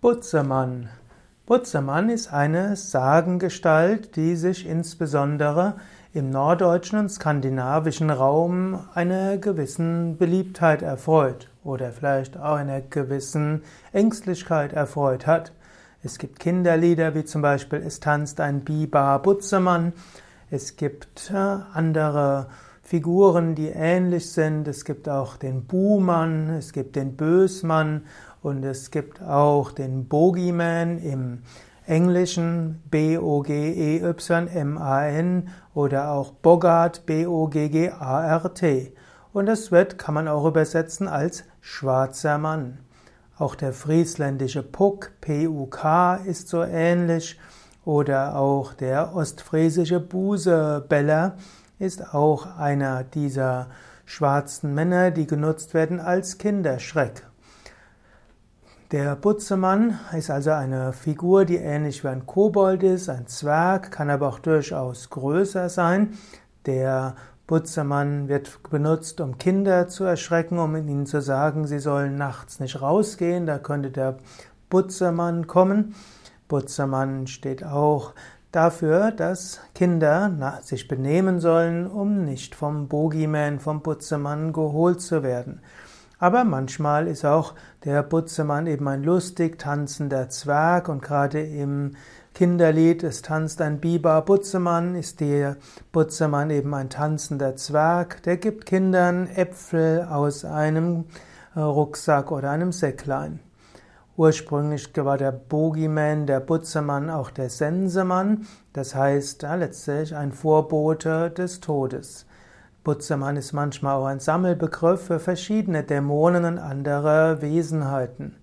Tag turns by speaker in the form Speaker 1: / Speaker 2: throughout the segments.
Speaker 1: Butzemann. Butzemann ist eine Sagengestalt, die sich insbesondere im norddeutschen und skandinavischen Raum einer gewissen Beliebtheit erfreut oder vielleicht auch einer gewissen Ängstlichkeit erfreut hat. Es gibt Kinderlieder wie zum Beispiel Es tanzt ein Biber Butzemann. Es gibt äh, andere Figuren, die ähnlich sind. Es gibt auch den Buhmann, es gibt den Bösmann und es gibt auch den Bogeyman im Englischen B-O-G-E-Y-M-A-N oder auch Bogart B-O-G-G-A-R-T. Und das wird, kann man auch übersetzen als schwarzer Mann. Auch der friesländische Puck, P-U-K, ist so ähnlich. Oder auch der ostfriesische Busebeller ist auch einer dieser schwarzen Männer, die genutzt werden als Kinderschreck. Der Butzemann ist also eine Figur, die ähnlich wie ein Kobold ist, ein Zwerg, kann aber auch durchaus größer sein. Der Butzemann wird benutzt, um Kinder zu erschrecken, um ihnen zu sagen, sie sollen nachts nicht rausgehen, da könnte der Butzemann kommen. Butzemann steht auch dafür, dass Kinder sich benehmen sollen, um nicht vom Bogeyman, vom Butzemann geholt zu werden. Aber manchmal ist auch der Butzemann eben ein lustig tanzender Zwerg und gerade im Kinderlied Es tanzt ein Biber Butzemann ist der Butzemann eben ein tanzender Zwerg, der gibt Kindern Äpfel aus einem äh, Rucksack oder einem Säcklein. Ursprünglich war der Bogeyman, der Butzemann, auch der Sensemann, das heißt letztlich ein Vorbote des Todes. Butzemann ist manchmal auch ein Sammelbegriff für verschiedene Dämonen und andere Wesenheiten.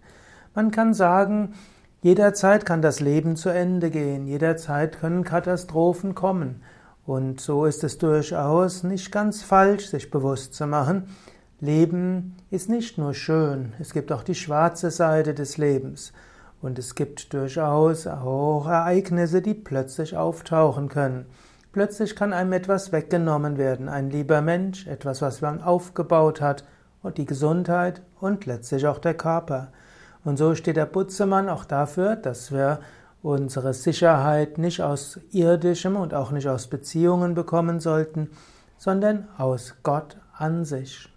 Speaker 1: Man kann sagen, jederzeit kann das Leben zu Ende gehen, jederzeit können Katastrophen kommen. Und so ist es durchaus nicht ganz falsch, sich bewusst zu machen, Leben ist nicht nur schön, es gibt auch die schwarze Seite des Lebens. Und es gibt durchaus auch Ereignisse, die plötzlich auftauchen können. Plötzlich kann einem etwas weggenommen werden, ein lieber Mensch, etwas, was man aufgebaut hat, und die Gesundheit und letztlich auch der Körper. Und so steht der Butzemann auch dafür, dass wir unsere Sicherheit nicht aus irdischem und auch nicht aus Beziehungen bekommen sollten, sondern aus Gott an sich.